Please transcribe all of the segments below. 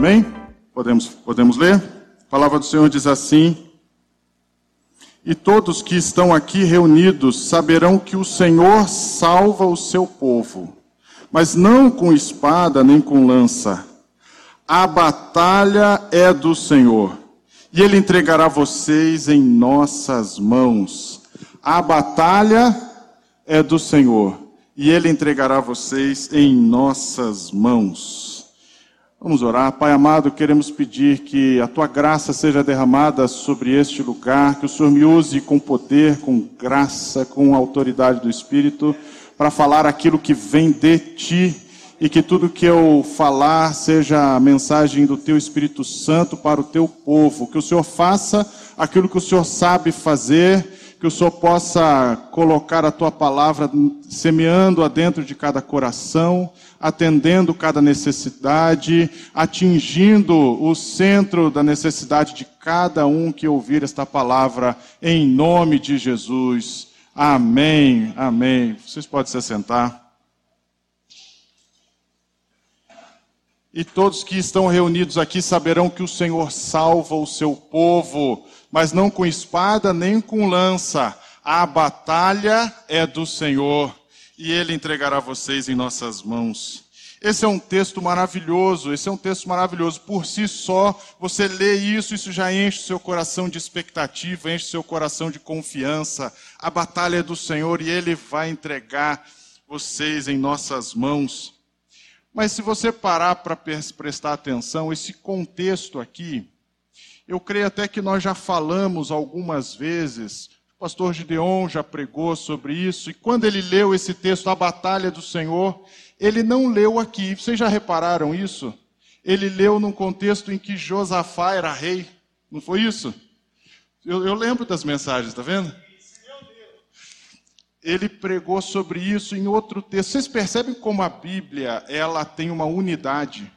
Amém? Podemos, podemos ler? A palavra do Senhor diz assim: E todos que estão aqui reunidos saberão que o Senhor salva o seu povo, mas não com espada nem com lança. A batalha é do Senhor, e ele entregará vocês em nossas mãos. A batalha é do Senhor, e ele entregará vocês em nossas mãos. Vamos orar. Pai amado, queremos pedir que a tua graça seja derramada sobre este lugar, que o Senhor me use com poder, com graça, com autoridade do Espírito, para falar aquilo que vem de ti e que tudo que eu falar seja a mensagem do teu Espírito Santo para o teu povo. Que o Senhor faça aquilo que o Senhor sabe fazer que o Senhor possa colocar a tua palavra semeando-a dentro de cada coração, atendendo cada necessidade, atingindo o centro da necessidade de cada um que ouvir esta palavra, em nome de Jesus. Amém, amém. Vocês podem se assentar. E todos que estão reunidos aqui saberão que o Senhor salva o seu povo mas não com espada nem com lança. A batalha é do Senhor e ele entregará vocês em nossas mãos. Esse é um texto maravilhoso, esse é um texto maravilhoso. Por si só, você lê isso, isso já enche o seu coração de expectativa, enche o seu coração de confiança. A batalha é do Senhor e Ele vai entregar vocês em nossas mãos. Mas se você parar para prestar atenção, esse contexto aqui, eu creio até que nós já falamos algumas vezes, o pastor Gideon já pregou sobre isso, e quando ele leu esse texto, A Batalha do Senhor, ele não leu aqui. Vocês já repararam isso? Ele leu num contexto em que Josafá era rei. Não foi isso? Eu, eu lembro das mensagens, está vendo? Ele pregou sobre isso em outro texto. Vocês percebem como a Bíblia ela tem uma unidade?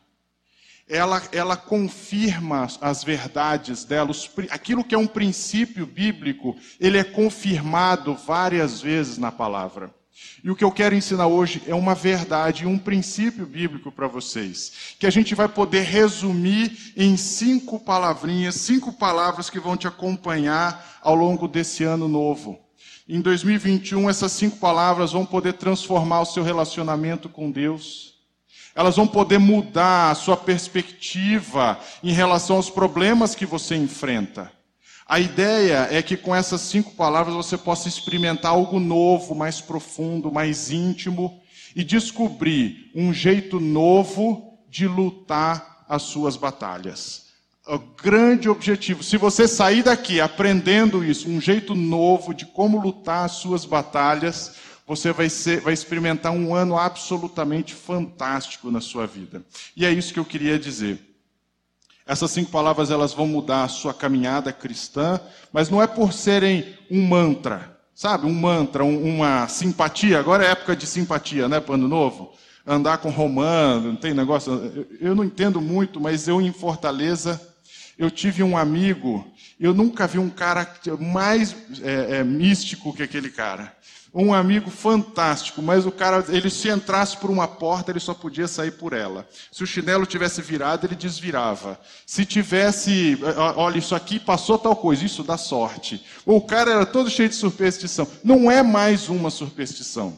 ela, ela confirma as verdades dela, os, aquilo que é um princípio bíblico, ele é confirmado várias vezes na palavra. E o que eu quero ensinar hoje é uma verdade, um princípio bíblico para vocês, que a gente vai poder resumir em cinco palavrinhas, cinco palavras que vão te acompanhar ao longo desse ano novo. Em 2021, essas cinco palavras vão poder transformar o seu relacionamento com Deus elas vão poder mudar a sua perspectiva em relação aos problemas que você enfrenta. A ideia é que com essas cinco palavras você possa experimentar algo novo, mais profundo, mais íntimo e descobrir um jeito novo de lutar as suas batalhas. O grande objetivo, se você sair daqui aprendendo isso, um jeito novo de como lutar as suas batalhas, você vai, ser, vai experimentar um ano absolutamente fantástico na sua vida. E é isso que eu queria dizer. Essas cinco palavras elas vão mudar a sua caminhada cristã, mas não é por serem um mantra, sabe? Um mantra, um, uma simpatia. Agora é época de simpatia, né? Para ano novo. Andar com romano, não tem negócio. Eu não entendo muito, mas eu em Fortaleza, eu tive um amigo, eu nunca vi um cara mais é, é, místico que aquele cara um amigo fantástico, mas o cara, ele se entrasse por uma porta, ele só podia sair por ela. Se o chinelo tivesse virado, ele desvirava. Se tivesse, olha, isso aqui passou tal coisa, isso dá sorte. O cara era todo cheio de superstição. Não é mais uma superstição.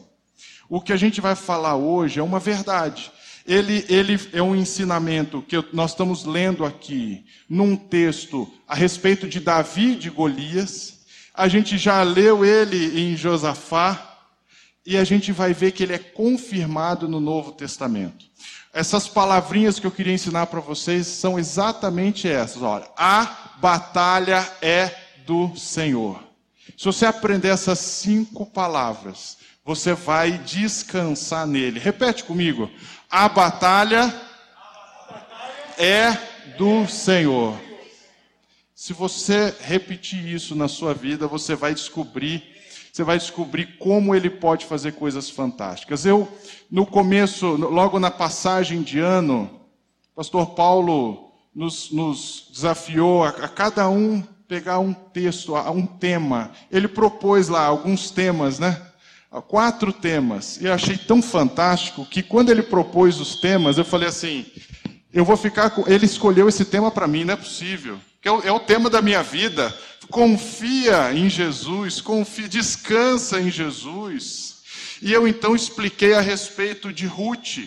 O que a gente vai falar hoje é uma verdade. Ele, ele é um ensinamento que nós estamos lendo aqui, num texto a respeito de Davi e de Golias a gente já leu ele em Josafá e a gente vai ver que ele é confirmado no Novo Testamento. Essas palavrinhas que eu queria ensinar para vocês são exatamente essas. Olha, a batalha é do Senhor. Se você aprender essas cinco palavras, você vai descansar nele. Repete comigo. A batalha é do Senhor. Se você repetir isso na sua vida, você vai descobrir, você vai descobrir como ele pode fazer coisas fantásticas. Eu, no começo, logo na passagem de ano, pastor Paulo nos, nos desafiou a, a cada um pegar um texto, um tema. Ele propôs lá alguns temas, né? Quatro temas. E eu achei tão fantástico que quando ele propôs os temas, eu falei assim: Eu vou ficar com. Ele escolheu esse tema para mim, não é possível. É o, é o tema da minha vida. Confia em Jesus, confia, descansa em Jesus. E eu então expliquei a respeito de Ruth.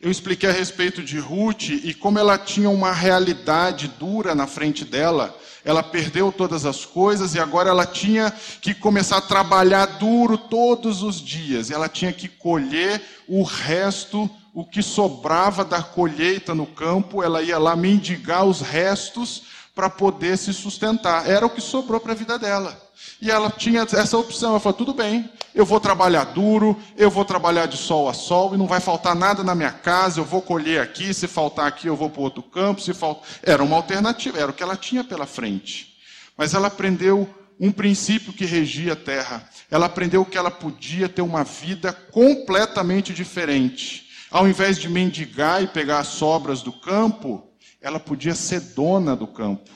Eu expliquei a respeito de Ruth e como ela tinha uma realidade dura na frente dela. Ela perdeu todas as coisas e agora ela tinha que começar a trabalhar duro todos os dias. Ela tinha que colher o resto, o que sobrava da colheita no campo, ela ia lá mendigar os restos para poder se sustentar. Era o que sobrou para a vida dela. E ela tinha essa opção. Ela falou: tudo bem, eu vou trabalhar duro, eu vou trabalhar de sol a sol, e não vai faltar nada na minha casa, eu vou colher aqui, se faltar aqui, eu vou para outro campo. Se faltar... Era uma alternativa, era o que ela tinha pela frente. Mas ela aprendeu um princípio que regia a terra. Ela aprendeu que ela podia ter uma vida completamente diferente. Ao invés de mendigar e pegar as sobras do campo, ela podia ser dona do campo.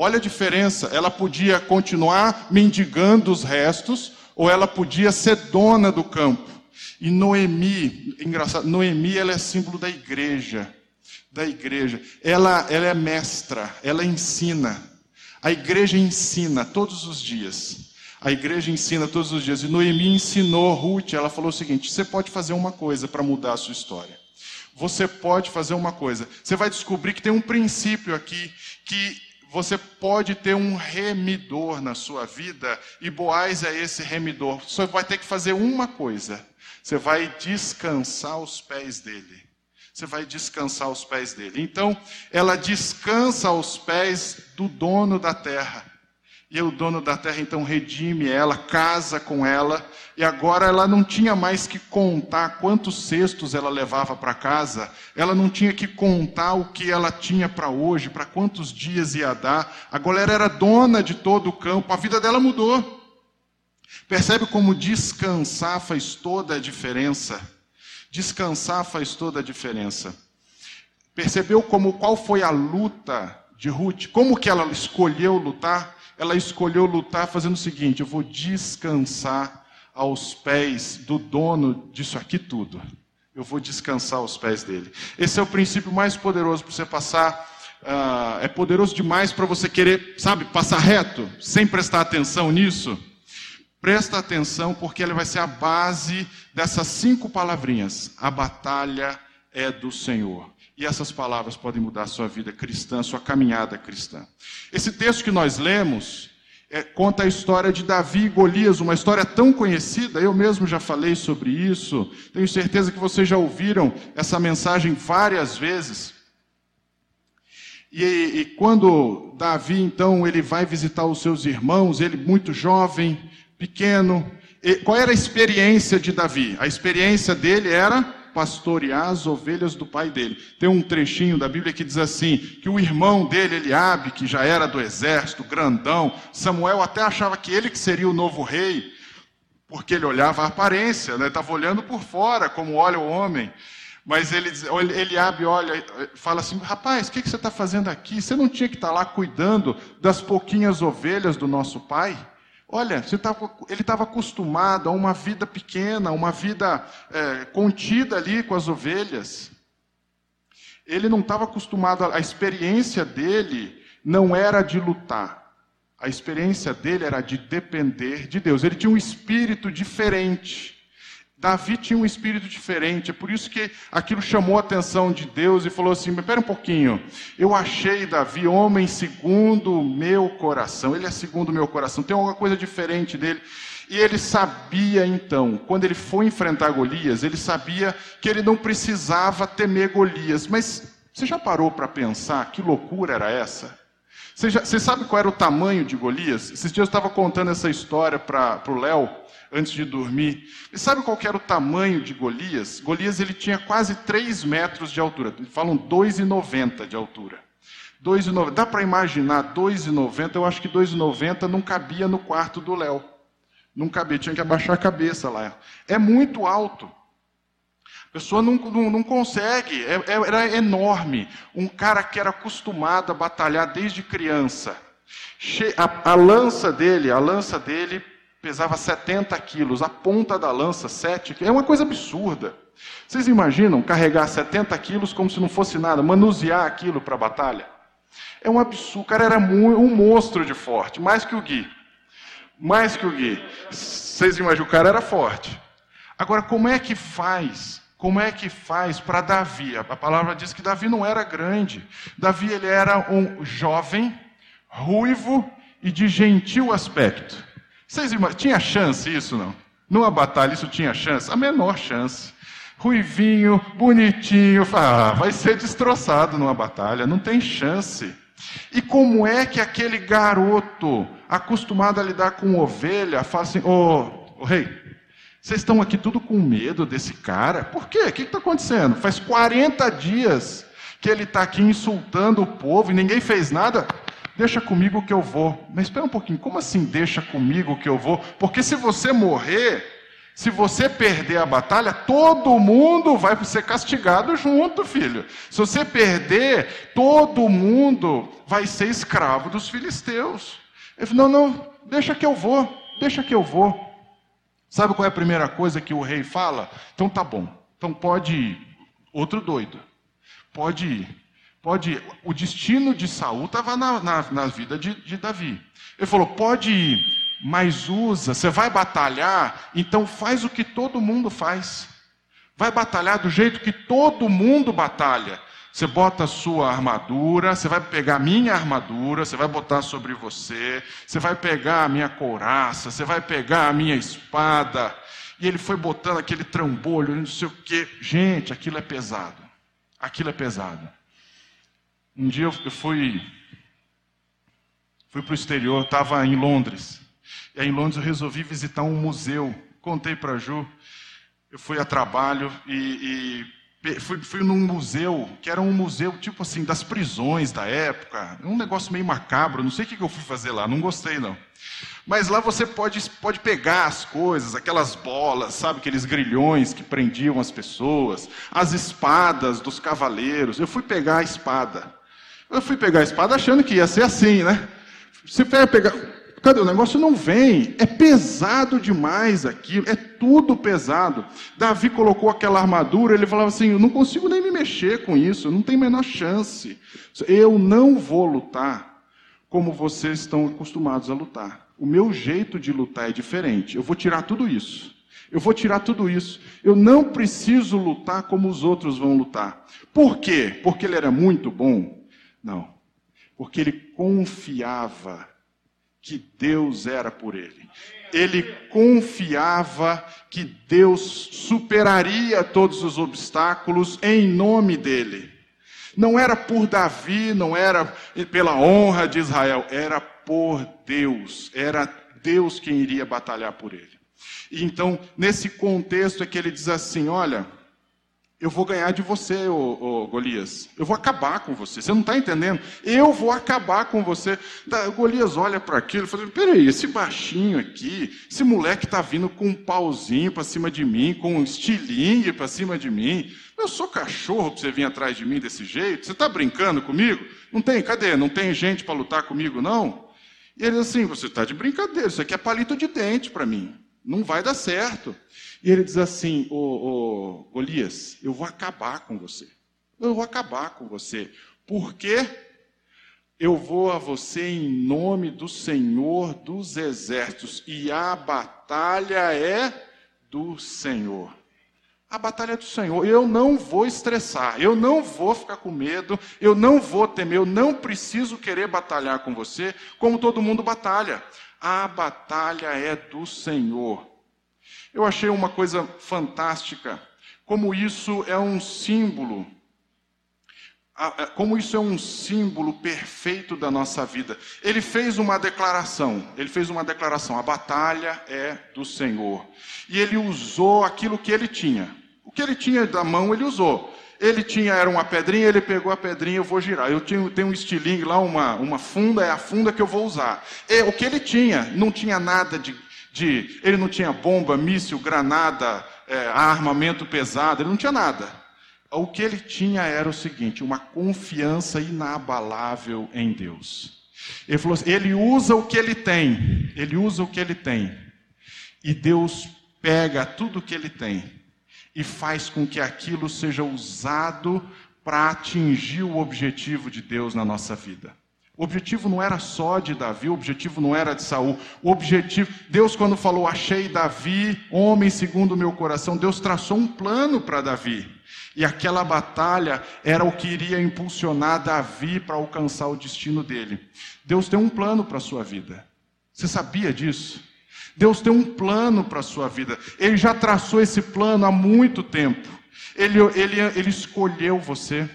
Olha a diferença. Ela podia continuar mendigando os restos, ou ela podia ser dona do campo. E Noemi, engraçado, Noemi ela é símbolo da igreja. Da igreja. Ela, ela é mestra, ela ensina. A igreja ensina todos os dias. A igreja ensina todos os dias. E Noemi ensinou Ruth, ela falou o seguinte: você pode fazer uma coisa para mudar a sua história. Você pode fazer uma coisa. Você vai descobrir que tem um princípio aqui que você pode ter um remidor na sua vida, e Boaz é esse remidor. Você vai ter que fazer uma coisa: você vai descansar os pés dele. Você vai descansar aos pés dele. Então, ela descansa aos pés do dono da terra. E o dono da terra então redime ela, casa com ela, e agora ela não tinha mais que contar quantos cestos ela levava para casa, ela não tinha que contar o que ela tinha para hoje, para quantos dias ia dar. Agora ela era dona de todo o campo, a vida dela mudou. Percebe como descansar faz toda a diferença? Descansar faz toda a diferença. Percebeu como qual foi a luta de Ruth? Como que ela escolheu lutar? Ela escolheu lutar fazendo o seguinte: eu vou descansar aos pés do dono disso aqui tudo. Eu vou descansar aos pés dele. Esse é o princípio mais poderoso para você passar. Uh, é poderoso demais para você querer, sabe, passar reto, sem prestar atenção nisso. Presta atenção, porque ele vai ser a base dessas cinco palavrinhas. A batalha é do Senhor. E essas palavras podem mudar a sua vida cristã, a sua caminhada cristã. Esse texto que nós lemos é, conta a história de Davi e Golias, uma história tão conhecida, eu mesmo já falei sobre isso, tenho certeza que vocês já ouviram essa mensagem várias vezes. E, e quando Davi, então, ele vai visitar os seus irmãos, ele muito jovem, pequeno, qual era a experiência de Davi? A experiência dele era pastorear as ovelhas do pai dele. Tem um trechinho da Bíblia que diz assim: que o irmão dele, Eliabe, que já era do exército, grandão, Samuel até achava que ele que seria o novo rei, porque ele olhava a aparência, estava né? olhando por fora, como olha o homem. Mas ele, Eliabe olha, fala assim: rapaz, o que, que você está fazendo aqui? Você não tinha que estar tá lá cuidando das pouquinhas ovelhas do nosso pai? Olha, tava, ele estava acostumado a uma vida pequena, uma vida é, contida ali com as ovelhas. Ele não estava acostumado, a, a experiência dele não era de lutar. A experiência dele era de depender de Deus. Ele tinha um espírito diferente. Davi tinha um espírito diferente, é por isso que aquilo chamou a atenção de Deus e falou assim: espera um pouquinho, eu achei Davi homem segundo o meu coração, ele é segundo o meu coração, tem alguma coisa diferente dele. E ele sabia então, quando ele foi enfrentar Golias, ele sabia que ele não precisava temer Golias, mas você já parou para pensar que loucura era essa? Você, já, você, sabe qual era o tamanho de Golias? Esses dias eu estava contando essa história para o Léo antes de dormir. E sabe qual era o tamanho de Golias? Golias ele tinha quase 3 metros de altura. Falam 2,90 de altura. 2,90. Dá para imaginar 2,90? Eu acho que 2,90 não cabia no quarto do Léo. Não cabia, tinha que abaixar a cabeça lá. É muito alto. A pessoa não, não, não consegue, é, é, era enorme. Um cara que era acostumado a batalhar desde criança. A, a lança dele, a lança dele pesava 70 quilos, a ponta da lança, 7 quilos. É uma coisa absurda. Vocês imaginam carregar 70 quilos como se não fosse nada, manusear aquilo para a batalha? É um absurdo. O cara era um monstro de forte, mais que o Gui. Mais que o Gui. Vocês imaginam, o cara era forte. Agora, como é que faz? Como é que faz para Davi? A palavra diz que Davi não era grande. Davi ele era um jovem, ruivo e de gentil aspecto. Vocês imaginam, tinha chance isso não? Numa batalha isso tinha chance? A menor chance. Ruivinho, bonitinho, ah, vai ser destroçado numa batalha, não tem chance. E como é que aquele garoto, acostumado a lidar com ovelha, fala assim: Ô oh, oh, rei, vocês estão aqui tudo com medo desse cara? Por quê? O que está acontecendo? Faz 40 dias que ele está aqui insultando o povo e ninguém fez nada. Deixa comigo que eu vou. Mas espera um pouquinho, como assim deixa comigo que eu vou? Porque se você morrer, se você perder a batalha, todo mundo vai ser castigado junto, filho. Se você perder, todo mundo vai ser escravo dos filisteus. Ele falou: não, não, deixa que eu vou, deixa que eu vou. Sabe qual é a primeira coisa que o rei fala? Então tá bom, então pode ir. Outro doido, pode ir. Pode ir. O destino de Saul estava na, na, na, vida de, de Davi. Ele falou: pode ir, mas usa, você vai batalhar, então faz o que todo mundo faz. Vai batalhar do jeito que todo mundo batalha. Você bota a sua armadura, você vai pegar a minha armadura, você vai botar sobre você, você vai pegar a minha couraça, você vai pegar a minha espada. E ele foi botando aquele trambolho, não sei o quê. Gente, aquilo é pesado. Aquilo é pesado. Um dia eu fui fui para o exterior, estava em Londres. E aí em Londres eu resolvi visitar um museu. Contei para Ju. Eu fui a trabalho e, e fui, fui num museu, que era um museu tipo assim, das prisões da época. Um negócio meio macabro. Não sei o que eu fui fazer lá, não gostei não. Mas lá você pode, pode pegar as coisas, aquelas bolas, sabe, aqueles grilhões que prendiam as pessoas, as espadas dos cavaleiros. Eu fui pegar a espada. Eu fui pegar a espada achando que ia ser assim, né? Você vai pegar. Cadê? O negócio não vem. É pesado demais aquilo. É tudo pesado. Davi colocou aquela armadura, ele falava assim: Eu não consigo nem me mexer com isso, não tem a menor chance. Eu não vou lutar como vocês estão acostumados a lutar. O meu jeito de lutar é diferente. Eu vou tirar tudo isso. Eu vou tirar tudo isso. Eu não preciso lutar como os outros vão lutar. Por quê? Porque ele era muito bom? Não. Porque ele confiava que Deus era por ele. Ele confiava que Deus superaria todos os obstáculos em nome dele. Não era por Davi, não era pela honra de Israel, era por Deus. Era Deus quem iria batalhar por ele. Então, nesse contexto é que ele diz assim: olha, eu vou ganhar de você, ô, ô, Golias. Eu vou acabar com você. Você não está entendendo? Eu vou acabar com você. Da, Golias olha para aquilo e fala: peraí, esse baixinho aqui, esse moleque está vindo com um pauzinho para cima de mim, com um estilingue para cima de mim. Eu sou cachorro para você vir atrás de mim desse jeito? Você está brincando comigo? Não tem, cadê? Não tem gente para lutar comigo, não? E ele assim: você está de brincadeira, isso aqui é palito de dente para mim. Não vai dar certo. E ele diz assim: ô, Golias, eu vou acabar com você. Eu vou acabar com você. Porque eu vou a você em nome do Senhor dos exércitos. E a batalha é do Senhor. A batalha é do Senhor. Eu não vou estressar, eu não vou ficar com medo, eu não vou temer, eu não preciso querer batalhar com você como todo mundo batalha. A batalha é do Senhor. Eu achei uma coisa fantástica, como isso é um símbolo, como isso é um símbolo perfeito da nossa vida. Ele fez uma declaração, ele fez uma declaração, a batalha é do Senhor. E ele usou aquilo que ele tinha. O que ele tinha da mão, ele usou. Ele tinha, era uma pedrinha, ele pegou a pedrinha, eu vou girar. Eu tenho, tenho um estilingue lá, uma, uma funda, é a funda que eu vou usar. E, o que ele tinha, não tinha nada de de. Ele não tinha bomba, míssil, granada, é, armamento pesado, ele não tinha nada. O que ele tinha era o seguinte: uma confiança inabalável em Deus. Ele falou assim, ele usa o que ele tem, ele usa o que ele tem. E Deus pega tudo que ele tem e faz com que aquilo seja usado para atingir o objetivo de Deus na nossa vida. O objetivo não era só de Davi, o objetivo não era de Saul. O objetivo, Deus quando falou achei Davi, homem segundo o meu coração, Deus traçou um plano para Davi. E aquela batalha era o que iria impulsionar Davi para alcançar o destino dele. Deus tem um plano para a sua vida. Você sabia disso? Deus tem um plano para a sua vida. Ele já traçou esse plano há muito tempo. Ele, ele, ele escolheu você.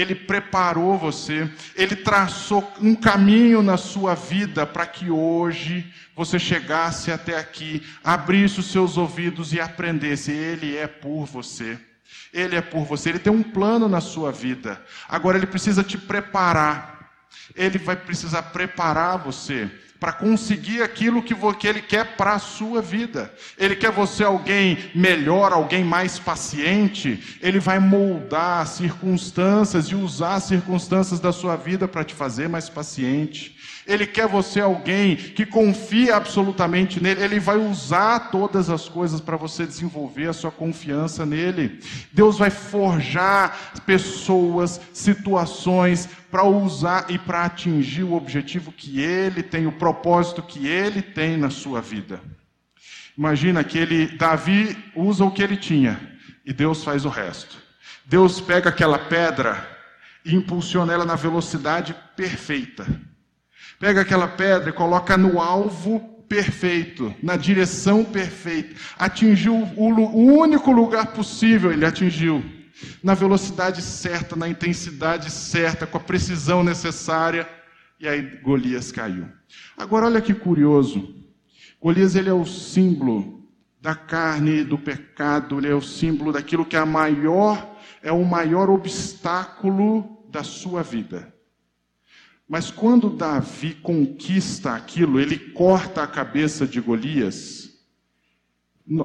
Ele preparou você, Ele traçou um caminho na sua vida para que hoje você chegasse até aqui, abrisse os seus ouvidos e aprendesse. Ele é por você. Ele é por você. Ele tem um plano na sua vida. Agora Ele precisa te preparar. Ele vai precisar preparar você para conseguir aquilo que, Ele quer para a sua vida. Ele quer você alguém melhor, alguém mais paciente. Ele vai moldar as circunstâncias e usar as circunstâncias da sua vida para te fazer mais paciente. Ele quer você alguém que confia absolutamente nele. Ele vai usar todas as coisas para você desenvolver a sua confiança nele. Deus vai forjar pessoas, situações para usar e para atingir o objetivo que ele tem, o propósito que ele tem na sua vida. Imagina que ele, Davi usa o que ele tinha e Deus faz o resto. Deus pega aquela pedra e impulsiona ela na velocidade perfeita. Pega aquela pedra e coloca no alvo perfeito, na direção perfeita. Atingiu o, único lugar possível, ele atingiu. Na velocidade certa, na intensidade certa, com a precisão necessária. E aí Golias caiu. Agora olha que curioso. Golias ele é o símbolo da carne, do pecado, ele é o símbolo daquilo que é a maior, é o maior obstáculo da sua vida. Mas quando Davi conquista aquilo, ele corta a cabeça de Golias.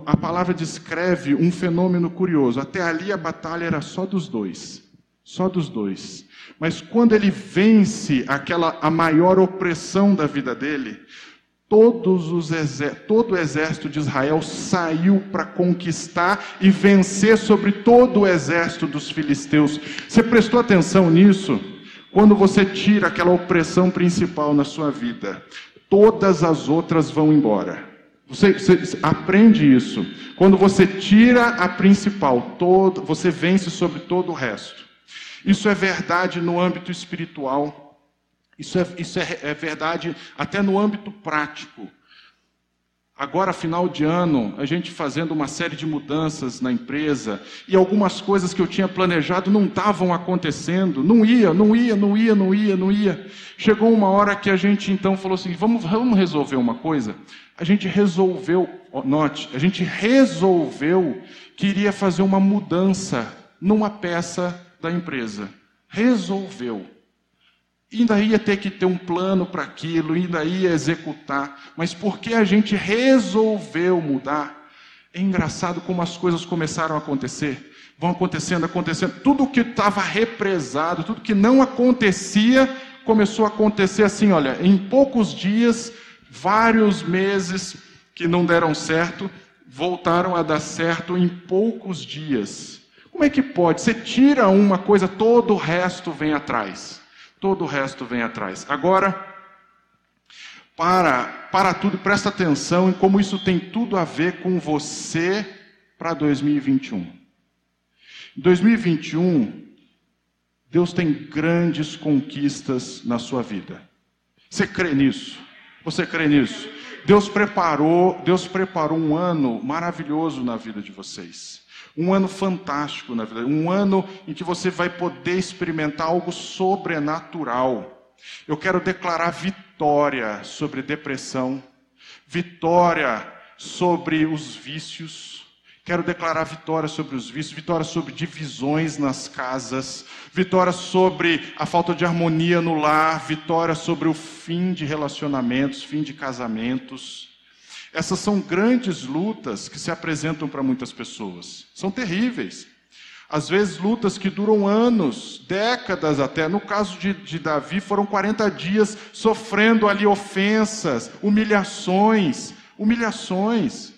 A palavra descreve um fenômeno curioso. Até ali a batalha era só dos dois, só dos dois. Mas quando ele vence aquela a maior opressão da vida dele, todos os todo o exército de Israel saiu para conquistar e vencer sobre todo o exército dos filisteus. Você prestou atenção nisso? Quando você tira aquela opressão principal na sua vida, todas as outras vão embora. Você, você, aprende isso. Quando você tira a principal, todo, você vence sobre todo o resto. Isso é verdade no âmbito espiritual. Isso é, isso é, é verdade até no âmbito prático. Agora, final de ano, a gente fazendo uma série de mudanças na empresa e algumas coisas que eu tinha planejado não estavam acontecendo, não ia, não ia, não ia, não ia, não ia. Chegou uma hora que a gente então falou assim: vamos, vamos resolver uma coisa. A gente resolveu, note, a gente resolveu que iria fazer uma mudança numa peça da empresa. Resolveu ainda ia ter que ter um plano para aquilo, ainda ia executar, mas porque a gente resolveu mudar, é engraçado como as coisas começaram a acontecer. Vão acontecendo, acontecendo. Tudo que estava represado, tudo que não acontecia, começou a acontecer assim, olha, em poucos dias, vários meses que não deram certo, voltaram a dar certo em poucos dias. Como é que pode? Você tira uma coisa, todo o resto vem atrás todo o resto vem atrás. Agora, para, para tudo, presta atenção em como isso tem tudo a ver com você para 2021. Em 2021, Deus tem grandes conquistas na sua vida. Você crê nisso? Você crê nisso? Deus preparou, Deus preparou um ano maravilhoso na vida de vocês. Um ano fantástico, na verdade, um ano em que você vai poder experimentar algo sobrenatural. Eu quero declarar vitória sobre depressão, vitória sobre os vícios. Quero declarar vitória sobre os vícios, vitória sobre divisões nas casas, vitória sobre a falta de harmonia no lar, vitória sobre o fim de relacionamentos, fim de casamentos. Essas são grandes lutas que se apresentam para muitas pessoas. São terríveis. Às vezes, lutas que duram anos, décadas até. No caso de, de Davi, foram 40 dias sofrendo ali ofensas, humilhações, humilhações.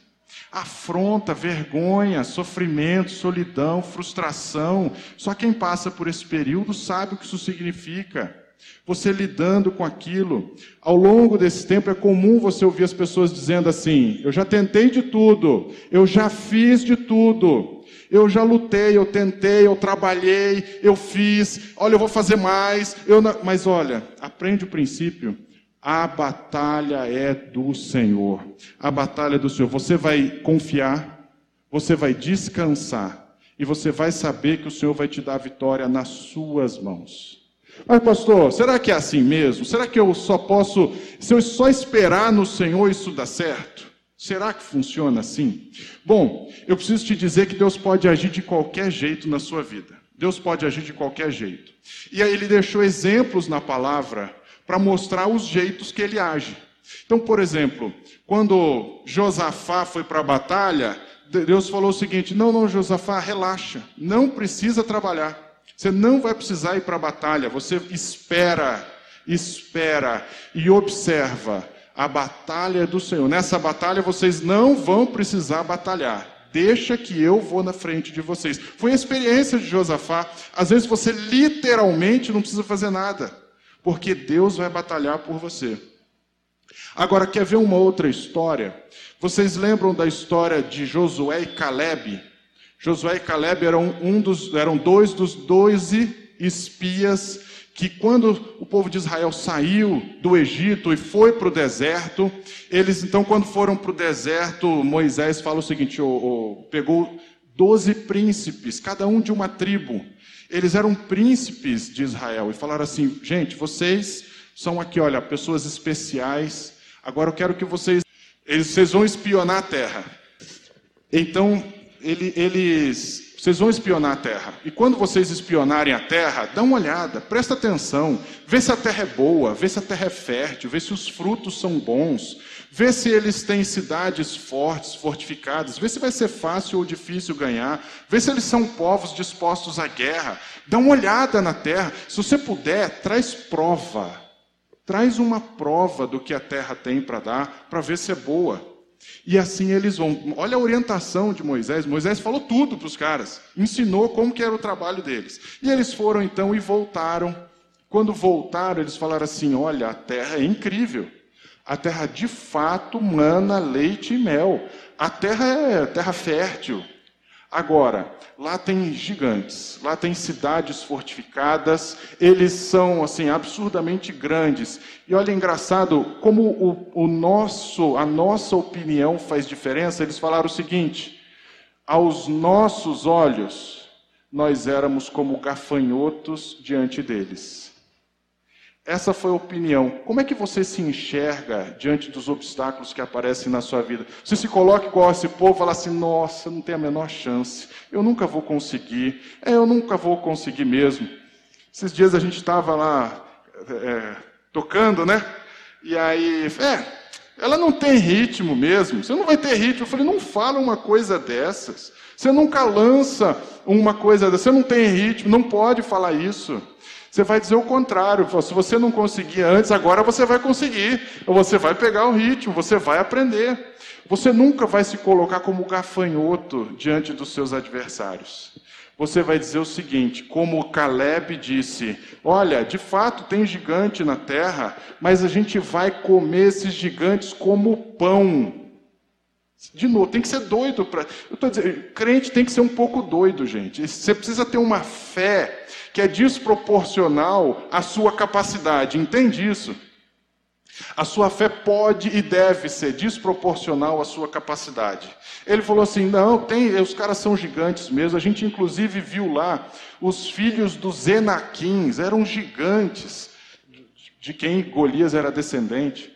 Afronta, vergonha, sofrimento, solidão, frustração. Só quem passa por esse período sabe o que isso significa. Você lidando com aquilo. Ao longo desse tempo é comum você ouvir as pessoas dizendo assim: Eu já tentei de tudo, eu já fiz de tudo, eu já lutei, eu tentei, eu trabalhei, eu fiz, olha, eu vou fazer mais. Eu não... Mas olha, aprende o princípio. A batalha é do Senhor. A batalha é do Senhor. Você vai confiar, você vai descansar e você vai saber que o Senhor vai te dar a vitória nas suas mãos. Mas, pastor, será que é assim mesmo? Será que eu só posso, se eu só esperar no Senhor, isso dá certo? Será que funciona assim? Bom, eu preciso te dizer que Deus pode agir de qualquer jeito na sua vida. Deus pode agir de qualquer jeito. E aí ele deixou exemplos na palavra para mostrar os jeitos que ele age. Então, por exemplo, quando Josafá foi para a batalha, Deus falou o seguinte: Não, não, Josafá, relaxa, não precisa trabalhar. Você não vai precisar ir para a batalha, você espera, espera e observa a batalha do Senhor. Nessa batalha vocês não vão precisar batalhar. Deixa que eu vou na frente de vocês. Foi a experiência de Josafá. Às vezes você literalmente não precisa fazer nada, porque Deus vai batalhar por você. Agora, quer ver uma outra história? Vocês lembram da história de Josué e Caleb? Josué e Caleb eram, um dos, eram dois dos doze espias que, quando o povo de Israel saiu do Egito e foi para o deserto, eles então, quando foram para o deserto, Moisés fala o seguinte: pegou doze príncipes, cada um de uma tribo. Eles eram príncipes de Israel e falaram assim: gente, vocês são aqui, olha, pessoas especiais. Agora eu quero que vocês, eles, vocês vão espionar a terra. Então ele, eles, vocês vão espionar a terra. E quando vocês espionarem a terra, dá uma olhada, presta atenção, vê se a terra é boa, vê se a terra é fértil, vê se os frutos são bons, vê se eles têm cidades fortes, fortificadas, vê se vai ser fácil ou difícil ganhar, vê se eles são povos dispostos à guerra. Dá uma olhada na terra. Se você puder, traz prova. Traz uma prova do que a terra tem para dar, para ver se é boa. E assim eles vão. Olha a orientação de Moisés. Moisés falou tudo para os caras, ensinou como que era o trabalho deles. E eles foram então e voltaram. Quando voltaram, eles falaram assim: Olha, a terra é incrível. A terra de fato mana leite e mel. A terra é terra fértil. Agora, lá tem gigantes, lá tem cidades fortificadas, eles são assim absurdamente grandes. E olha engraçado como o, o nosso, a nossa opinião faz diferença. Eles falaram o seguinte: aos nossos olhos, nós éramos como gafanhotos diante deles. Essa foi a opinião. Como é que você se enxerga diante dos obstáculos que aparecem na sua vida? Você se coloca igual esse povo e fala assim: nossa, não tem a menor chance, eu nunca vou conseguir, é, eu nunca vou conseguir mesmo. Esses dias a gente estava lá é, tocando, né? E aí, é, ela não tem ritmo mesmo, você não vai ter ritmo. Eu falei: não fala uma coisa dessas. Você nunca lança uma coisa dessa, você não tem ritmo, não pode falar isso. Você vai dizer o contrário. Se você não conseguia antes, agora você vai conseguir. Você vai pegar o ritmo, você vai aprender. Você nunca vai se colocar como gafanhoto diante dos seus adversários. Você vai dizer o seguinte, como Caleb disse: Olha, de fato tem gigante na terra, mas a gente vai comer esses gigantes como pão. De novo, tem que ser doido para. Eu estou dizendo, crente tem que ser um pouco doido, gente. Você precisa ter uma fé que é desproporcional à sua capacidade. Entende isso? A sua fé pode e deve ser desproporcional à sua capacidade. Ele falou assim: não, tem, os caras são gigantes mesmo. A gente inclusive viu lá os filhos dos Enaquins, eram gigantes, de quem Golias era descendente.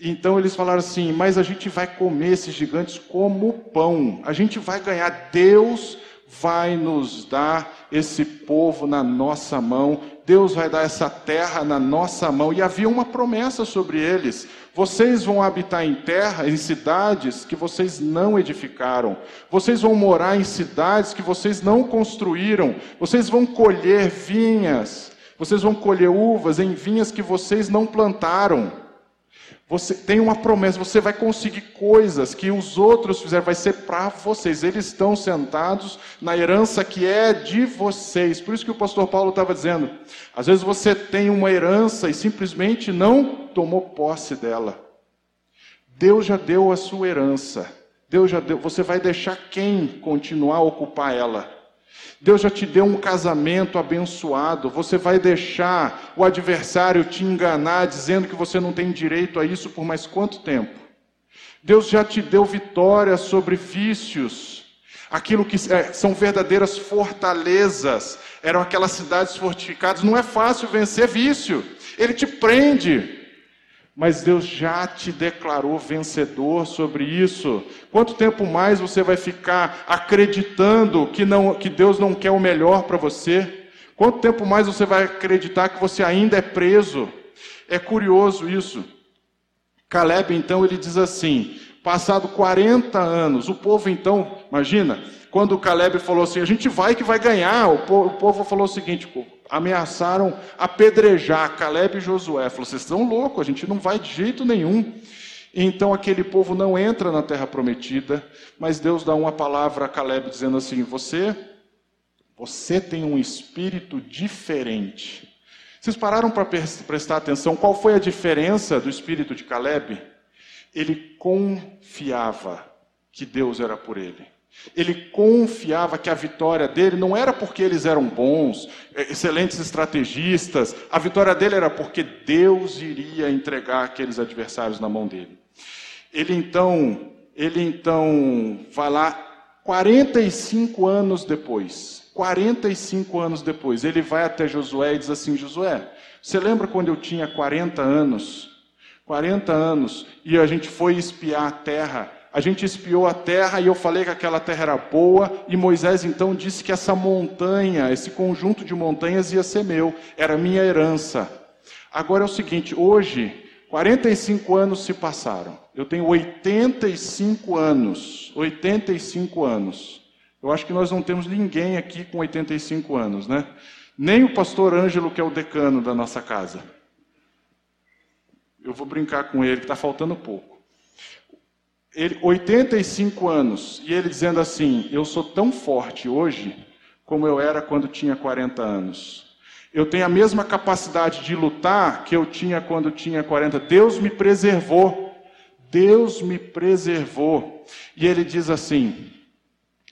Então eles falaram assim: mas a gente vai comer esses gigantes como pão, a gente vai ganhar. Deus vai nos dar esse povo na nossa mão, Deus vai dar essa terra na nossa mão. E havia uma promessa sobre eles: vocês vão habitar em terra, em cidades que vocês não edificaram, vocês vão morar em cidades que vocês não construíram, vocês vão colher vinhas, vocês vão colher uvas em vinhas que vocês não plantaram. Você tem uma promessa, você vai conseguir coisas que os outros fizeram, vai ser para vocês. Eles estão sentados na herança que é de vocês. Por isso que o pastor Paulo estava dizendo: às vezes você tem uma herança e simplesmente não tomou posse dela. Deus já deu a sua herança. Deus já deu. Você vai deixar quem continuar a ocupar ela? Deus já te deu um casamento abençoado. Você vai deixar o adversário te enganar dizendo que você não tem direito a isso por mais quanto tempo? Deus já te deu vitória sobre vícios. Aquilo que é, são verdadeiras fortalezas, eram aquelas cidades fortificadas. Não é fácil vencer vício, ele te prende mas Deus já te declarou vencedor sobre isso. Quanto tempo mais você vai ficar acreditando que, não, que Deus não quer o melhor para você? Quanto tempo mais você vai acreditar que você ainda é preso? É curioso isso. Caleb, então, ele diz assim: passado 40 anos, o povo, então, imagina, quando o Caleb falou assim: a gente vai que vai ganhar, o povo, o povo falou o seguinte: ameaçaram apedrejar Caleb e Josué. Falou: vocês estão loucos, a gente não vai de jeito nenhum. Então aquele povo não entra na terra prometida, mas Deus dá uma palavra a Caleb dizendo assim: você, você tem um espírito diferente. Vocês pararam para prestar atenção qual foi a diferença do espírito de Caleb? Ele confiava que Deus era por ele. Ele confiava que a vitória dele não era porque eles eram bons, eh, excelentes estrategistas, a vitória dele era porque Deus iria entregar aqueles adversários na mão dele. Ele então, ele então vai lá 45 anos depois, 45 anos depois, ele vai até Josué e diz assim: Josué, você lembra quando eu tinha 40 anos? 40 anos, e a gente foi espiar a terra a gente espiou a terra e eu falei que aquela terra era boa, e Moisés então disse que essa montanha, esse conjunto de montanhas ia ser meu, era minha herança. Agora é o seguinte, hoje, 45 anos se passaram. Eu tenho 85 anos. 85 anos. Eu acho que nós não temos ninguém aqui com 85 anos, né? Nem o pastor Ângelo, que é o decano da nossa casa. Eu vou brincar com ele, que está faltando pouco ele, 85 anos, e ele dizendo assim: Eu sou tão forte hoje como eu era quando tinha 40 anos. Eu tenho a mesma capacidade de lutar que eu tinha quando tinha 40. Deus me preservou. Deus me preservou. E ele diz assim: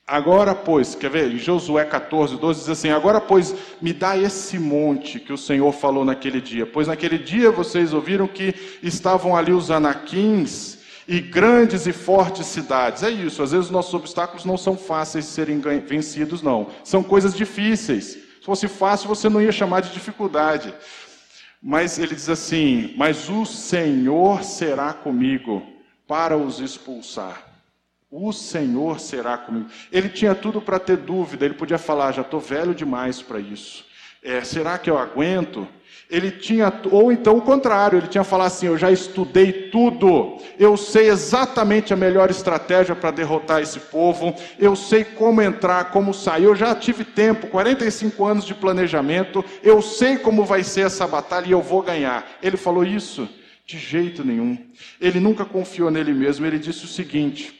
Agora, pois, quer ver? Em Josué 14, 12 diz assim: Agora, pois, me dá esse monte que o Senhor falou naquele dia. Pois naquele dia vocês ouviram que estavam ali os anaquins e grandes e fortes cidades. É isso, às vezes os nossos obstáculos não são fáceis de serem vencidos, não. São coisas difíceis. Se fosse fácil, você não ia chamar de dificuldade. Mas ele diz assim: Mas o Senhor será comigo para os expulsar. O Senhor será comigo. Ele tinha tudo para ter dúvida, ele podia falar: Já estou velho demais para isso. É, será que eu aguento? Ele tinha, ou então o contrário, ele tinha falado assim: Eu já estudei tudo, eu sei exatamente a melhor estratégia para derrotar esse povo, eu sei como entrar, como sair, eu já tive tempo 45 anos de planejamento, eu sei como vai ser essa batalha e eu vou ganhar. Ele falou isso? De jeito nenhum. Ele nunca confiou nele mesmo, ele disse o seguinte: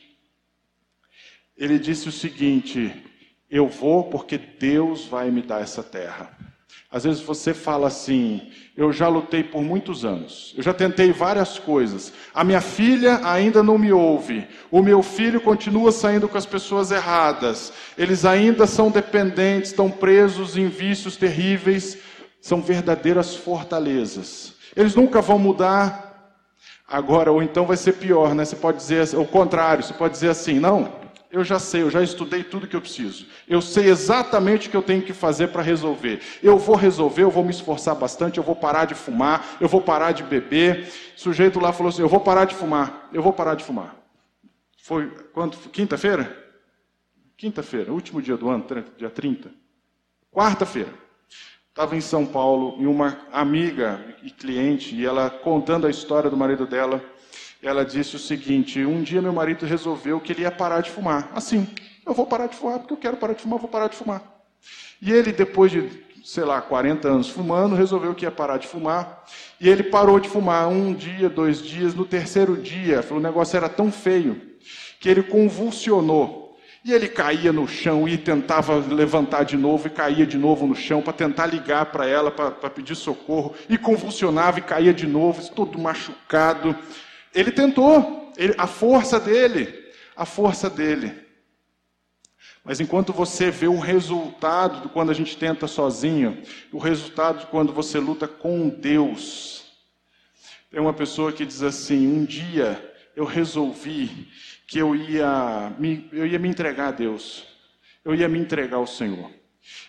Ele disse o seguinte: Eu vou porque Deus vai me dar essa terra. Às vezes você fala assim: eu já lutei por muitos anos, eu já tentei várias coisas, a minha filha ainda não me ouve, o meu filho continua saindo com as pessoas erradas, eles ainda são dependentes, estão presos em vícios terríveis, são verdadeiras fortalezas. Eles nunca vão mudar. Agora, ou então vai ser pior, né? Você pode dizer o contrário, você pode dizer assim: não, eu já sei, eu já estudei tudo que eu preciso. Eu sei exatamente o que eu tenho que fazer para resolver. Eu vou resolver, eu vou me esforçar bastante, eu vou parar de fumar, eu vou parar de beber. O sujeito lá falou assim: eu vou parar de fumar, eu vou parar de fumar. Foi quando? Quinta-feira? Quinta-feira, último dia do ano, dia 30. Quarta-feira. Estava em São Paulo e uma amiga e cliente, e ela contando a história do marido dela ela disse o seguinte: um dia meu marido resolveu que ele ia parar de fumar. Assim, eu vou parar de fumar porque eu quero parar de fumar, vou parar de fumar. E ele, depois de sei lá, 40 anos fumando, resolveu que ia parar de fumar. E ele parou de fumar um dia, dois dias. No terceiro dia, o negócio era tão feio que ele convulsionou. E ele caía no chão e tentava levantar de novo e caía de novo no chão para tentar ligar para ela, para pedir socorro. E convulsionava e caía de novo, todo machucado. Ele tentou, ele, a força dele, a força dele. Mas enquanto você vê o resultado de quando a gente tenta sozinho, o resultado de quando você luta com Deus. Tem uma pessoa que diz assim: um dia eu resolvi que eu ia me, eu ia me entregar a Deus, eu ia me entregar ao Senhor.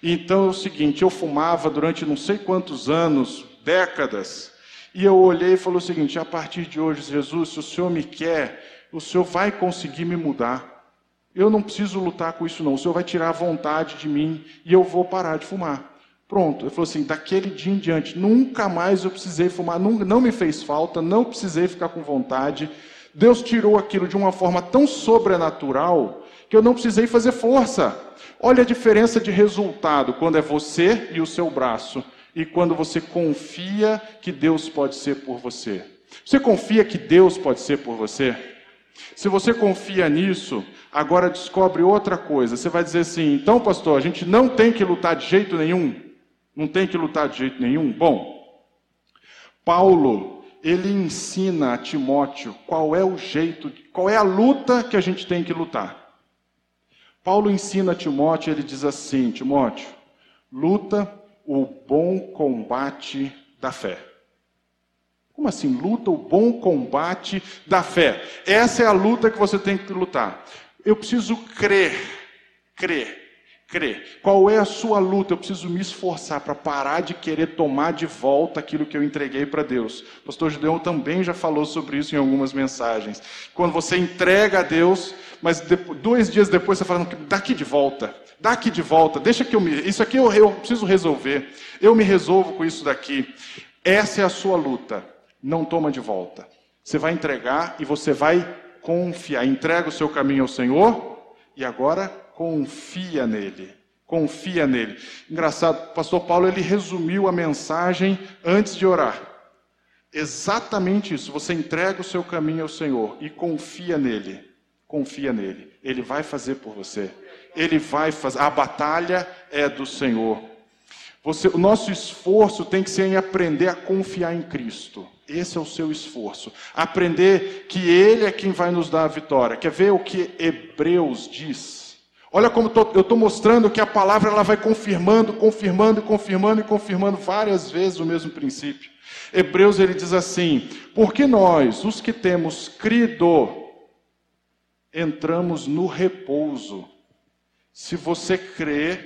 Então é o seguinte: eu fumava durante não sei quantos anos, décadas, e eu olhei e falei o seguinte: a partir de hoje, Jesus, se o Senhor me quer, o Senhor vai conseguir me mudar. Eu não preciso lutar com isso, não. O Senhor vai tirar a vontade de mim e eu vou parar de fumar. Pronto. Ele falou assim: daquele dia em diante, nunca mais eu precisei fumar, não, não me fez falta, não precisei ficar com vontade. Deus tirou aquilo de uma forma tão sobrenatural que eu não precisei fazer força. Olha a diferença de resultado quando é você e o seu braço e quando você confia que Deus pode ser por você. Você confia que Deus pode ser por você? Se você confia nisso, agora descobre outra coisa. Você vai dizer assim: então, pastor, a gente não tem que lutar de jeito nenhum? Não tem que lutar de jeito nenhum? Bom, Paulo, ele ensina a Timóteo qual é o jeito, qual é a luta que a gente tem que lutar. Paulo ensina a Timóteo, ele diz assim: Timóteo, luta o bom combate da fé. Como assim? Luta o bom combate da fé. Essa é a luta que você tem que lutar. Eu preciso crer, crer, crer. Qual é a sua luta? Eu preciso me esforçar para parar de querer tomar de volta aquilo que eu entreguei para Deus. O pastor Gideon também já falou sobre isso em algumas mensagens. Quando você entrega a Deus, mas dois dias depois você fala, daqui de volta, daqui de volta, deixa que eu me. Isso aqui eu, eu preciso resolver. Eu me resolvo com isso daqui. Essa é a sua luta não toma de volta. Você vai entregar e você vai confiar. Entrega o seu caminho ao Senhor e agora confia nele. Confia nele. Engraçado, o pastor Paulo ele resumiu a mensagem antes de orar. Exatamente isso. Você entrega o seu caminho ao Senhor e confia nele. Confia nele. Ele vai fazer por você. Ele vai fazer. A batalha é do Senhor. Você, o nosso esforço tem que ser em aprender a confiar em Cristo. Esse é o seu esforço. Aprender que Ele é quem vai nos dar a vitória. Quer ver o que Hebreus diz? Olha como tô, eu estou mostrando que a palavra ela vai confirmando, confirmando, confirmando e confirmando várias vezes o mesmo princípio. Hebreus ele diz assim: Porque nós, os que temos crido, entramos no repouso. Se você crê,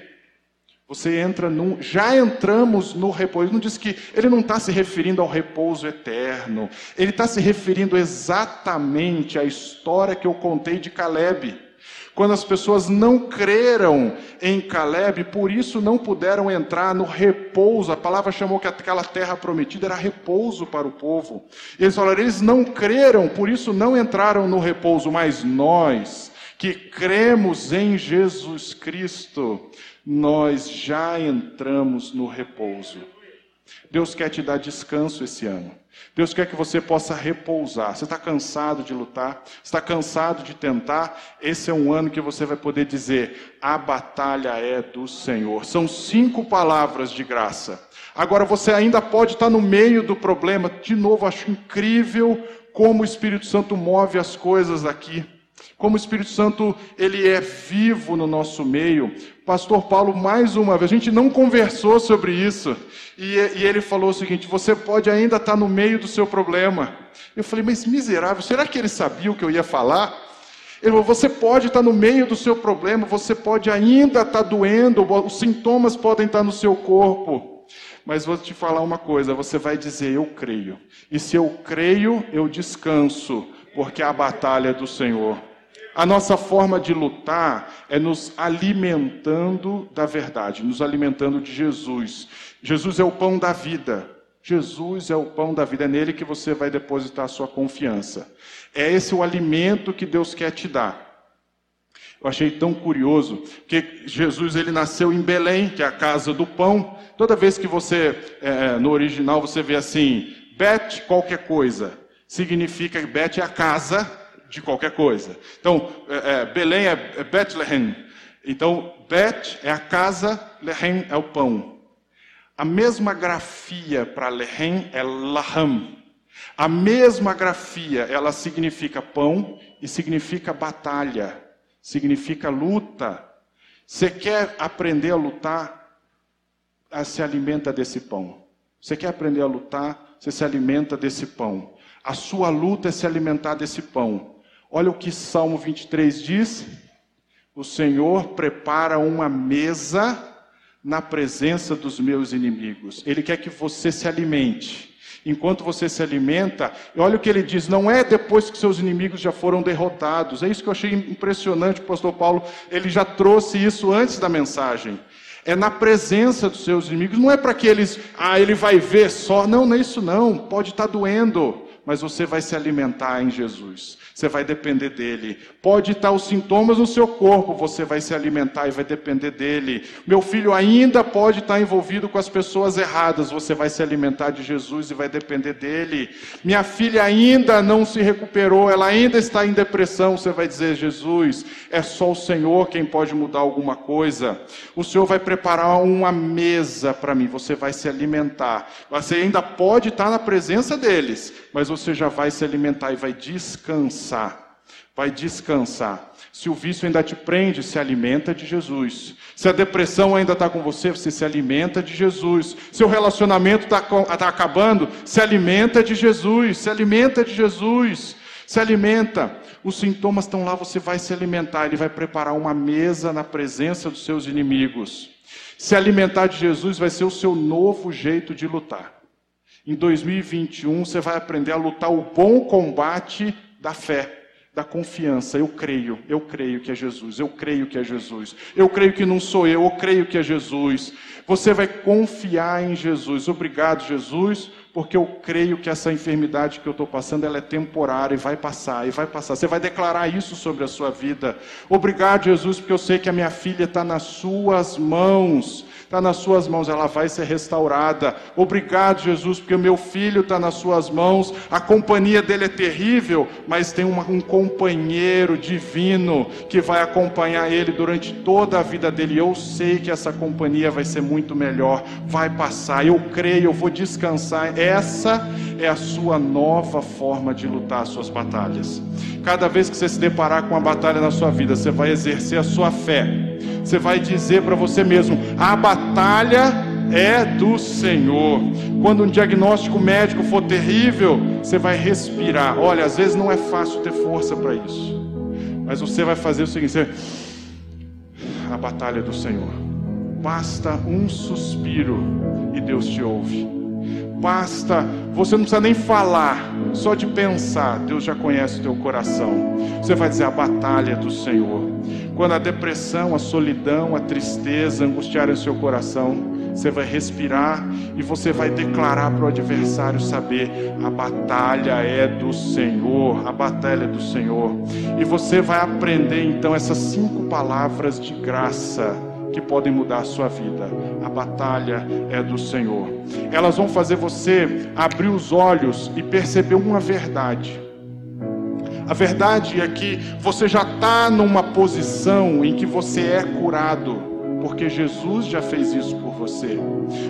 você entra num. Já entramos no repouso. Não diz que. Ele não está se referindo ao repouso eterno. Ele está se referindo exatamente à história que eu contei de Caleb. Quando as pessoas não creram em Caleb, por isso não puderam entrar no repouso. A palavra chamou que aquela terra prometida era repouso para o povo. Eles falaram, eles não creram, por isso não entraram no repouso. Mas nós, que cremos em Jesus Cristo, nós já entramos no repouso. Deus quer te dar descanso esse ano. Deus quer que você possa repousar. Você está cansado de lutar? Está cansado de tentar? Esse é um ano que você vai poder dizer: a batalha é do Senhor. São cinco palavras de graça. Agora você ainda pode estar no meio do problema. De novo, acho incrível como o Espírito Santo move as coisas aqui. Como o Espírito Santo ele é vivo no nosso meio. Pastor Paulo, mais uma vez, a gente não conversou sobre isso. E, e ele falou o seguinte: você pode ainda estar no meio do seu problema. Eu falei, mas miserável, será que ele sabia o que eu ia falar? Ele falou, você pode estar no meio do seu problema, você pode ainda estar doendo, os sintomas podem estar no seu corpo. Mas vou te falar uma coisa: você vai dizer, eu creio. E se eu creio, eu descanso, porque a batalha é do Senhor. A nossa forma de lutar é nos alimentando da verdade, nos alimentando de Jesus. Jesus é o pão da vida. Jesus é o pão da vida, é nele que você vai depositar a sua confiança. É esse o alimento que Deus quer te dar. Eu achei tão curioso, que Jesus ele nasceu em Belém, que é a casa do pão. Toda vez que você, é, no original, você vê assim, Bet qualquer coisa, significa que Bet é a casa de qualquer coisa. Então, é, é, Belém é, é Bethlehem. Então, Bet é a casa, Lehem é o pão. A mesma grafia para Lehem é Laham. A mesma grafia, ela significa pão e significa batalha, significa luta. Você quer aprender a lutar? Se alimenta desse pão. Você quer aprender a lutar? Você se alimenta desse pão. A sua luta é se alimentar desse pão. Olha o que Salmo 23 diz: O Senhor prepara uma mesa na presença dos meus inimigos. Ele quer que você se alimente enquanto você se alimenta. Olha o que ele diz: não é depois que seus inimigos já foram derrotados. É isso que eu achei impressionante. O pastor Paulo ele já trouxe isso antes da mensagem. É na presença dos seus inimigos. Não é para que eles, ah, ele vai ver só. Não, não é isso não. Pode estar doendo mas você vai se alimentar em Jesus. Você vai depender dele. Pode estar os sintomas no seu corpo, você vai se alimentar e vai depender dele. Meu filho ainda pode estar envolvido com as pessoas erradas, você vai se alimentar de Jesus e vai depender dele. Minha filha ainda não se recuperou, ela ainda está em depressão, você vai dizer: Jesus, é só o Senhor quem pode mudar alguma coisa. O Senhor vai preparar uma mesa para mim, você vai se alimentar. Você ainda pode estar na presença deles, mas você já vai se alimentar e vai descansar. Vai descansar. Se o vício ainda te prende, se alimenta de Jesus. Se a depressão ainda está com você, você se alimenta de Jesus. Se o relacionamento está tá acabando, se alimenta de Jesus. Se alimenta de Jesus. Se alimenta. Os sintomas estão lá, você vai se alimentar. Ele vai preparar uma mesa na presença dos seus inimigos. Se alimentar de Jesus vai ser o seu novo jeito de lutar. Em 2021 você vai aprender a lutar o bom combate da fé, da confiança. Eu creio, eu creio que é Jesus, eu creio que é Jesus. Eu creio que não sou eu, eu creio que é Jesus. Você vai confiar em Jesus. Obrigado, Jesus, porque eu creio que essa enfermidade que eu estou passando ela é temporária e vai passar, e vai passar. Você vai declarar isso sobre a sua vida. Obrigado, Jesus, porque eu sei que a minha filha está nas suas mãos está nas suas mãos, ela vai ser restaurada. Obrigado, Jesus, porque o meu filho está nas suas mãos. A companhia dele é terrível, mas tem uma, um companheiro divino que vai acompanhar ele durante toda a vida dele. Eu sei que essa companhia vai ser muito melhor, vai passar. Eu creio, eu vou descansar. Essa é a sua nova forma de lutar as suas batalhas. Cada vez que você se deparar com uma batalha na sua vida, você vai exercer a sua fé você vai dizer para você mesmo: a batalha é do Senhor. Quando um diagnóstico médico for terrível, você vai respirar. Olha, às vezes não é fácil ter força para isso, mas você vai fazer o seguinte: a batalha é do Senhor. Basta um suspiro e Deus te ouve. Basta, você não precisa nem falar, só de pensar, Deus já conhece o teu coração. Você vai dizer a batalha é do Senhor. Quando a depressão, a solidão, a tristeza angustiarem o seu coração, você vai respirar e você vai declarar para o adversário saber: a batalha é do Senhor, a batalha é do Senhor. E você vai aprender então essas cinco palavras de graça que podem mudar a sua vida. A batalha é do Senhor. Elas vão fazer você abrir os olhos e perceber uma verdade. A verdade é que você já está numa posição em que você é curado porque Jesus já fez isso por você.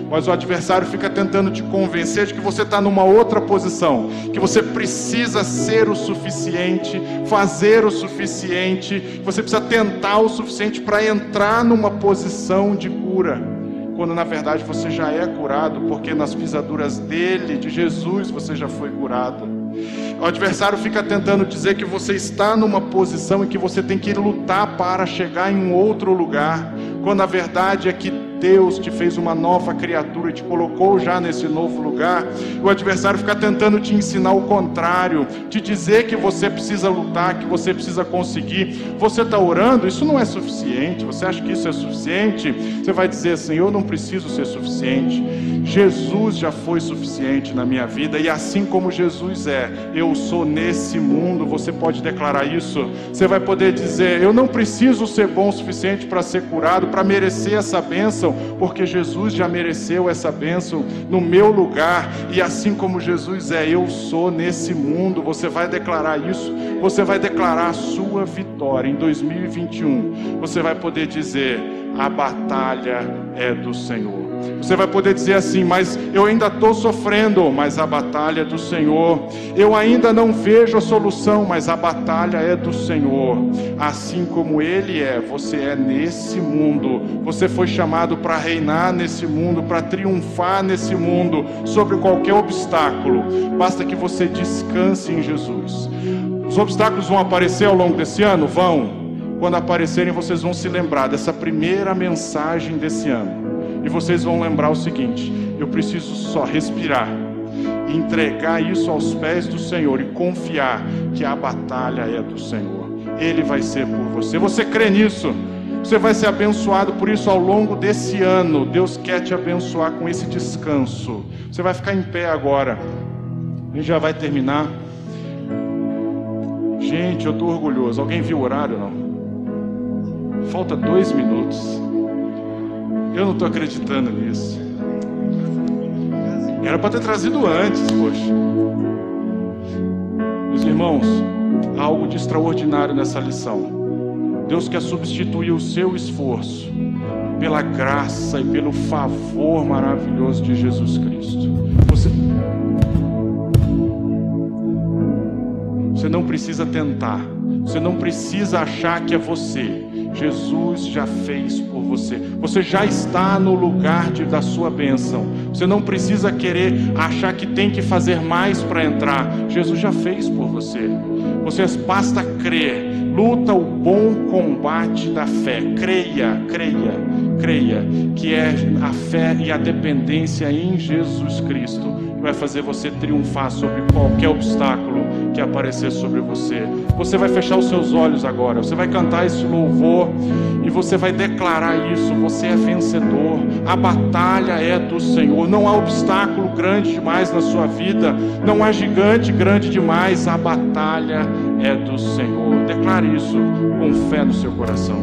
Mas o adversário fica tentando te convencer de que você está numa outra posição, que você precisa ser o suficiente, fazer o suficiente, que você precisa tentar o suficiente para entrar numa posição de cura. Quando na verdade você já é curado, porque nas pisaduras dele, de Jesus, você já foi curado. O adversário fica tentando dizer que você está numa posição em que você tem que lutar para chegar em um outro lugar, quando a verdade é que Deus te fez uma nova criatura e te colocou já nesse novo lugar. O adversário fica tentando te ensinar o contrário, te dizer que você precisa lutar, que você precisa conseguir. Você está orando, isso não é suficiente. Você acha que isso é suficiente? Você vai dizer assim: Eu não preciso ser suficiente. Jesus já foi suficiente na minha vida e assim como Jesus é, eu sou nesse mundo. Você pode declarar isso. Você vai poder dizer: Eu não preciso ser bom o suficiente para ser curado, para merecer essa bênção, porque Jesus já mereceu essa bênção no meu lugar e assim como Jesus é, eu sou nesse mundo. Você vai declarar isso. Você vai declarar a sua vitória em 2021. Você vai poder dizer: A batalha é do Senhor. Você vai poder dizer assim, mas eu ainda estou sofrendo, mas a batalha é do Senhor. Eu ainda não vejo a solução, mas a batalha é do Senhor. Assim como Ele é, você é nesse mundo. Você foi chamado para reinar nesse mundo, para triunfar nesse mundo, sobre qualquer obstáculo. Basta que você descanse em Jesus. Os obstáculos vão aparecer ao longo desse ano? Vão. Quando aparecerem, vocês vão se lembrar dessa primeira mensagem desse ano e vocês vão lembrar o seguinte: eu preciso só respirar, entregar isso aos pés do Senhor e confiar que a batalha é do Senhor. Ele vai ser por você. Você crê nisso? Você vai ser abençoado por isso ao longo desse ano. Deus quer te abençoar com esse descanso. Você vai ficar em pé agora. A gente já vai terminar. Gente, eu estou orgulhoso. Alguém viu o horário não? Falta dois minutos. Eu não estou acreditando nisso. Era para ter trazido antes, poxa. Meus irmãos, há algo de extraordinário nessa lição. Deus quer substituir o seu esforço pela graça e pelo favor maravilhoso de Jesus Cristo. Você, você não precisa tentar, você não precisa achar que é você. Jesus já fez por você. Você já está no lugar de, da sua bênção. Você não precisa querer achar que tem que fazer mais para entrar. Jesus já fez por você. Você basta crer. Luta o bom combate da fé. Creia, creia, creia que é a fé e a dependência em Jesus Cristo que vai fazer você triunfar sobre qualquer obstáculo que aparecer sobre você. Você vai fechar os seus olhos agora, você vai cantar esse louvor e você vai declarar isso: você é vencedor, a batalha é do Senhor. Não há obstáculo grande demais na sua vida, não há gigante grande demais, a batalha é do Senhor. Declare isso com fé no seu coração.